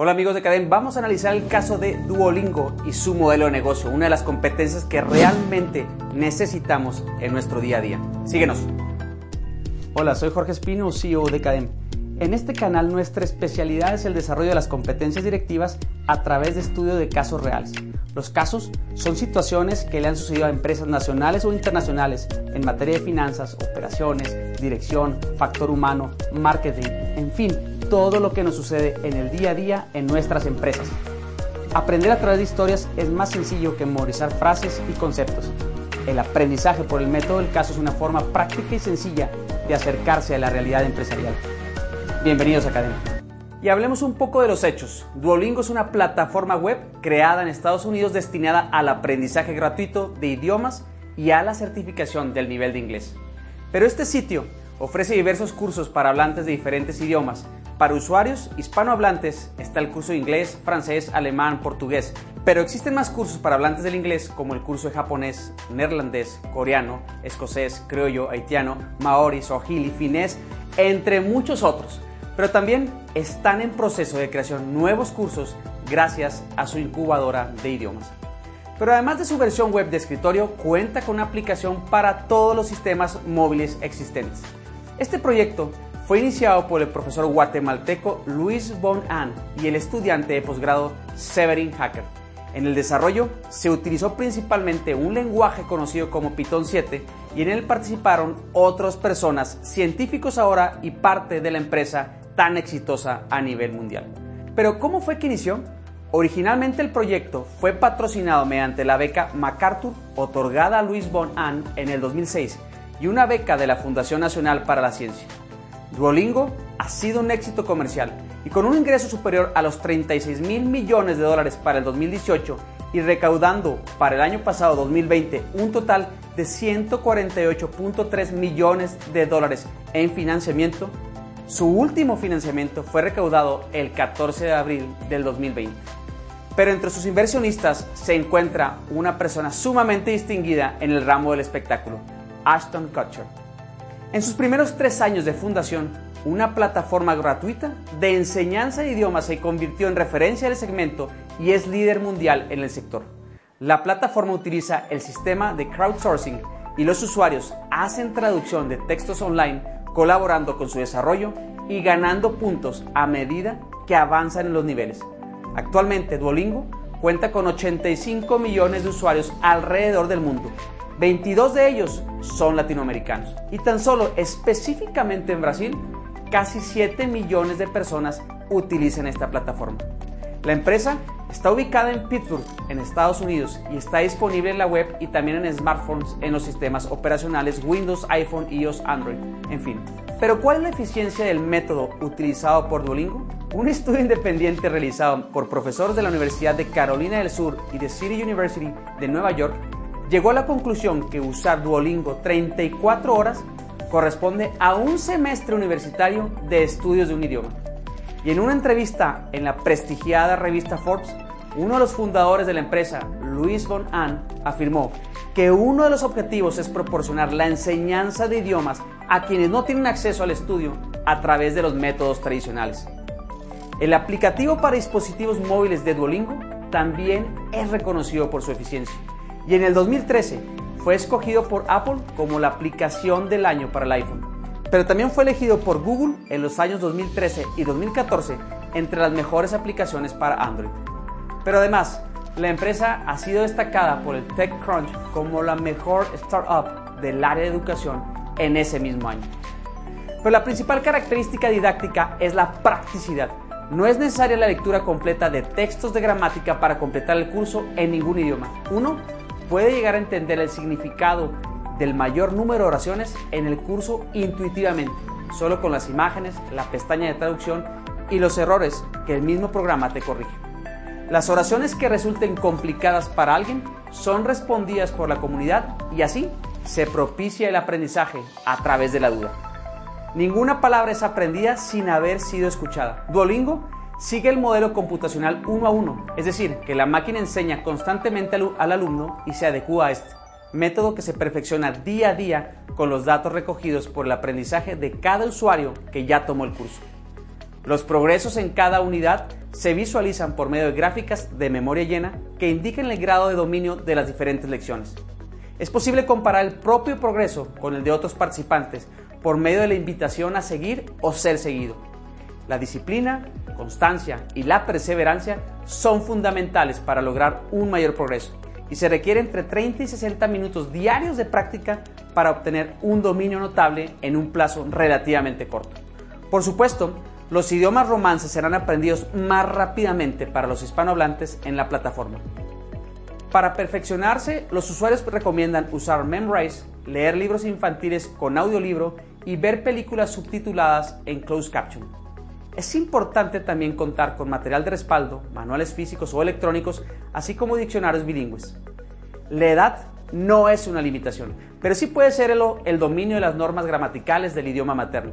Hola amigos de Cadem, vamos a analizar el caso de Duolingo y su modelo de negocio, una de las competencias que realmente necesitamos en nuestro día a día. Síguenos. Hola, soy Jorge Espino, CEO de Cadem. En este canal nuestra especialidad es el desarrollo de las competencias directivas a través de estudio de casos reales. Los casos son situaciones que le han sucedido a empresas nacionales o internacionales en materia de finanzas, operaciones, dirección, factor humano, marketing, en fin, todo lo que nos sucede en el día a día en nuestras empresas. Aprender a través de historias es más sencillo que memorizar frases y conceptos. El aprendizaje por el método del caso es una forma práctica y sencilla de acercarse a la realidad empresarial. Bienvenidos a Academia. Y hablemos un poco de los hechos. Duolingo es una plataforma web creada en Estados Unidos destinada al aprendizaje gratuito de idiomas y a la certificación del nivel de inglés. Pero este sitio ofrece diversos cursos para hablantes de diferentes idiomas, para usuarios hispanohablantes está el curso de inglés, francés, alemán, portugués, pero existen más cursos para hablantes del inglés como el curso de japonés, neerlandés, coreano, escocés, criollo, haitiano, maori, swahili, finés, entre muchos otros. Pero también están en proceso de creación nuevos cursos gracias a su incubadora de idiomas. Pero además de su versión web de escritorio, cuenta con una aplicación para todos los sistemas móviles existentes. Este proyecto fue iniciado por el profesor guatemalteco Luis Von An y el estudiante de posgrado Severin Hacker. En el desarrollo se utilizó principalmente un lenguaje conocido como Python 7 y en él participaron otras personas, científicos ahora y parte de la empresa tan exitosa a nivel mundial. Pero ¿cómo fue que inició? Originalmente el proyecto fue patrocinado mediante la beca MacArthur otorgada a Luis Von An en el 2006 y una beca de la Fundación Nacional para la Ciencia. Duolingo ha sido un éxito comercial y con un ingreso superior a los 36 mil millones de dólares para el 2018 y recaudando para el año pasado 2020 un total de 148.3 millones de dólares en financiamiento, su último financiamiento fue recaudado el 14 de abril del 2020. Pero entre sus inversionistas se encuentra una persona sumamente distinguida en el ramo del espectáculo, Ashton Kutcher en sus primeros tres años de fundación, una plataforma gratuita de enseñanza de idiomas se convirtió en referencia del segmento y es líder mundial en el sector. La plataforma utiliza el sistema de crowdsourcing y los usuarios hacen traducción de textos online colaborando con su desarrollo y ganando puntos a medida que avanzan en los niveles. Actualmente Duolingo cuenta con 85 millones de usuarios alrededor del mundo 22 de ellos son latinoamericanos. Y tan solo específicamente en Brasil, casi 7 millones de personas utilizan esta plataforma. La empresa está ubicada en Pittsburgh, en Estados Unidos, y está disponible en la web y también en smartphones en los sistemas operacionales Windows, iPhone, iOS, Android, en fin. Pero ¿cuál es la eficiencia del método utilizado por Duolingo? Un estudio independiente realizado por profesores de la Universidad de Carolina del Sur y de City University de Nueva York llegó a la conclusión que usar Duolingo 34 horas corresponde a un semestre universitario de estudios de un idioma. Y en una entrevista en la prestigiada revista Forbes, uno de los fundadores de la empresa, Luis Von An, afirmó que uno de los objetivos es proporcionar la enseñanza de idiomas a quienes no tienen acceso al estudio a través de los métodos tradicionales. El aplicativo para dispositivos móviles de Duolingo también es reconocido por su eficiencia y en el 2013 fue escogido por Apple como la aplicación del año para el iPhone. Pero también fue elegido por Google en los años 2013 y 2014 entre las mejores aplicaciones para Android. Pero además, la empresa ha sido destacada por el TechCrunch como la mejor startup del área de educación en ese mismo año. Pero la principal característica didáctica es la practicidad. No es necesaria la lectura completa de textos de gramática para completar el curso en ningún idioma. Uno puede llegar a entender el significado del mayor número de oraciones en el curso intuitivamente, solo con las imágenes, la pestaña de traducción y los errores que el mismo programa te corrige. Las oraciones que resulten complicadas para alguien son respondidas por la comunidad y así se propicia el aprendizaje a través de la duda. Ninguna palabra es aprendida sin haber sido escuchada. Duolingo sigue el modelo computacional uno a uno, es decir, que la máquina enseña constantemente al, alumno y se adecua a este, método que se perfecciona día a día con los datos recogidos por el aprendizaje de cada usuario que ya tomó el curso. Los progresos en cada unidad se visualizan por medio de gráficas de memoria llena que indican el grado de dominio de las diferentes lecciones. Es posible comparar el propio progreso con el de otros participantes por medio de la invitación a seguir o ser seguido. La disciplina, constancia y la perseverancia son fundamentales para lograr un mayor progreso y se requiere entre 30 y 60 minutos diarios de práctica para obtener un dominio notable en un plazo relativamente corto. Por supuesto, los idiomas romances serán aprendidos más rápidamente para los hispanohablantes en la plataforma. Para perfeccionarse, los usuarios recomiendan usar Memrise, leer libros infantiles con audiolibro y ver películas subtituladas en closed caption. Es importante también contar con material de respaldo, manuales físicos o electrónicos, así como diccionarios bilingües. La edad no es una limitación, pero sí puede ser el, dominio de las normas gramaticales del idioma materno.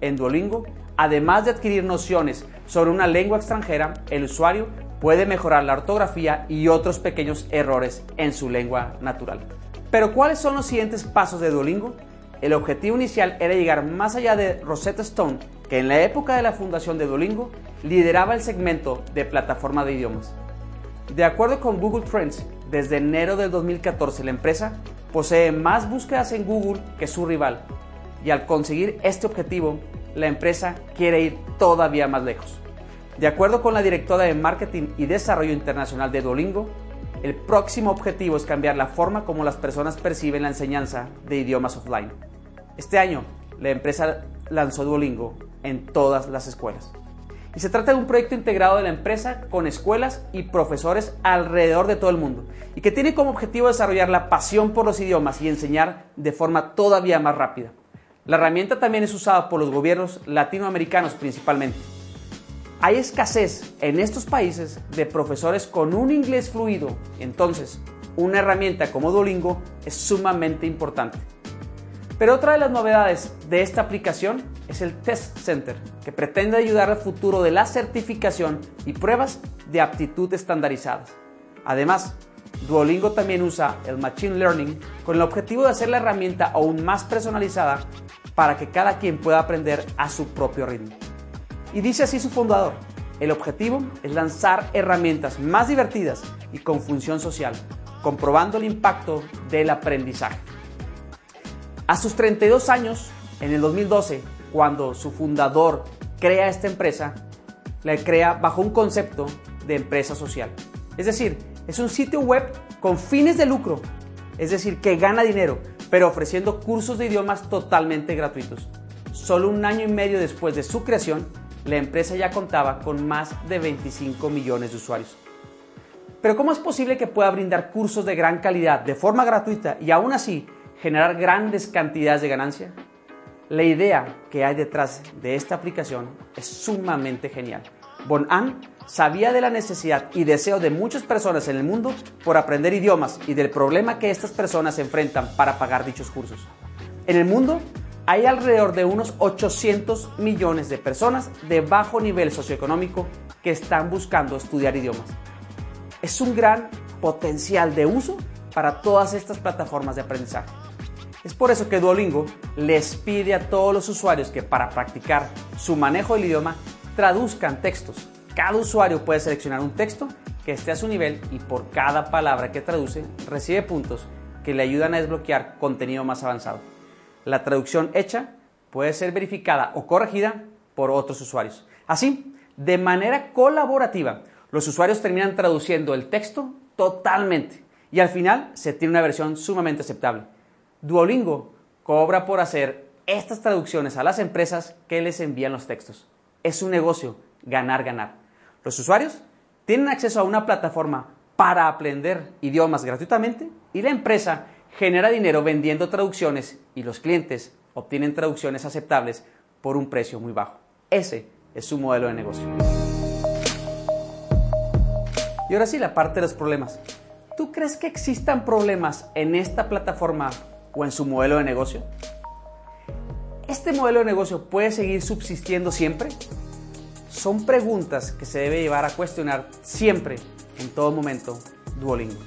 En Duolingo, además de adquirir nociones sobre una lengua extranjera, el usuario puede mejorar la ortografía y otros pequeños errores en su lengua natural. Pero ¿cuáles son los siguientes pasos de Duolingo? El objetivo inicial era llegar más allá de Rosetta Stone, que en la época de la fundación de Duolingo lideraba el segmento de plataforma de idiomas. De acuerdo con Google Trends, desde enero del 2014 la empresa posee más búsquedas en Google que su rival, y al conseguir este objetivo, la empresa quiere ir todavía más lejos. De acuerdo con la directora de Marketing y Desarrollo Internacional de Duolingo, el próximo objetivo es cambiar la forma como las personas perciben la enseñanza de idiomas offline. Este año, la empresa lanzó Duolingo en todas las escuelas. Y se trata de un proyecto integrado de la empresa con escuelas y profesores alrededor de todo el mundo y que tiene como objetivo desarrollar la pasión por los idiomas y enseñar de forma todavía más rápida. La herramienta también es usada por los gobiernos latinoamericanos principalmente. Hay escasez en estos países de profesores con un inglés fluido, entonces una herramienta como Duolingo es sumamente importante. Pero otra de las novedades de esta aplicación es el Test Center, que pretende ayudar al futuro de la certificación y pruebas de aptitud estandarizadas. Además, Duolingo también usa el Machine Learning con el objetivo de hacer la herramienta aún más personalizada para que cada quien pueda aprender a su propio ritmo. Y dice así su fundador, el objetivo es lanzar herramientas más divertidas y con función social, comprobando el impacto del aprendizaje. A sus 32 años, en el 2012, cuando su fundador crea esta empresa, la crea bajo un concepto de empresa social. Es decir, es un sitio web con fines de lucro, es decir, que gana dinero, pero ofreciendo cursos de idiomas totalmente gratuitos. Solo un año y medio después de su creación, la empresa ya contaba con más de 25 millones de usuarios. Pero ¿cómo es posible que pueda brindar cursos de gran calidad de forma gratuita y aún así generar grandes cantidades de ganancia? La idea que hay detrás de esta aplicación es sumamente genial. Bon An sabía de la necesidad y deseo de muchas personas en el mundo por aprender idiomas y del problema que estas personas enfrentan para pagar dichos cursos. En el mundo hay alrededor de unos 800 millones de personas de bajo nivel socioeconómico que están buscando estudiar idiomas. Es un gran potencial de uso para todas estas plataformas de aprendizaje. Es por eso que Duolingo les pide a todos los usuarios que para practicar su manejo del idioma traduzcan textos. Cada usuario puede seleccionar un texto que esté a su nivel y por cada palabra que traduce recibe puntos que le ayudan a desbloquear contenido más avanzado la traducción hecha puede ser verificada o corregida por otros usuarios. Así, de manera colaborativa, los usuarios terminan traduciendo el texto totalmente y al final se tiene una versión sumamente aceptable. Duolingo cobra por hacer estas traducciones a las empresas que les envían los textos. Es un negocio, ganar, ganar. Los usuarios tienen acceso a una plataforma para aprender idiomas gratuitamente y la empresa genera dinero vendiendo traducciones y los clientes obtienen traducciones aceptables por un precio muy bajo. Ese es su modelo de negocio. Y ahora sí, la parte de los problemas. ¿Tú crees que existan problemas en esta plataforma o en su modelo de negocio? ¿Este modelo de negocio puede seguir subsistiendo siempre? Son preguntas que se debe llevar a cuestionar siempre, en todo momento, Duolingo.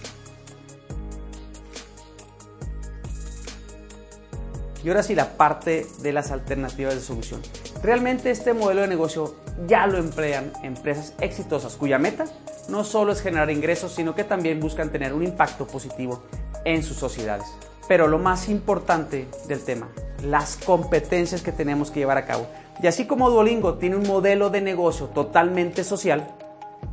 Y ahora sí, la parte de las alternativas de solución. Realmente este modelo de negocio ya lo emplean empresas exitosas cuya meta no solo es generar ingresos, sino que también buscan tener un impacto positivo en sus sociedades. Pero lo más importante del tema, las competencias que tenemos que llevar a cabo. Y así como Duolingo tiene un modelo de negocio totalmente social,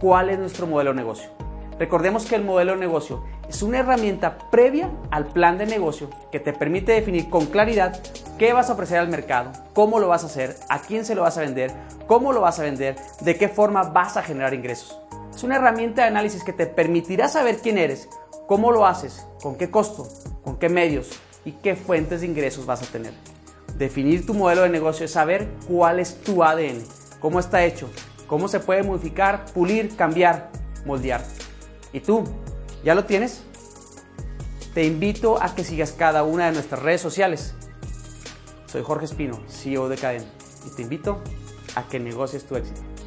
¿cuál es nuestro modelo de negocio? Recordemos que el modelo de negocio es una herramienta previa al plan de negocio que te permite definir con claridad qué vas a ofrecer al mercado, cómo lo vas a hacer, a quién se lo vas a vender, cómo lo vas a vender, de qué forma vas a generar ingresos. Es una herramienta de análisis que te permitirá saber quién eres, cómo lo haces, con qué costo, con qué medios y qué fuentes de ingresos vas a tener. Definir tu modelo de negocio es saber cuál es tu ADN, cómo está hecho, cómo se puede modificar, pulir, cambiar, moldear. ¿Y tú? ¿Ya lo tienes? Te invito a que sigas cada una de nuestras redes sociales. Soy Jorge Espino, CEO de Cadena, y te invito a que negocies tu éxito.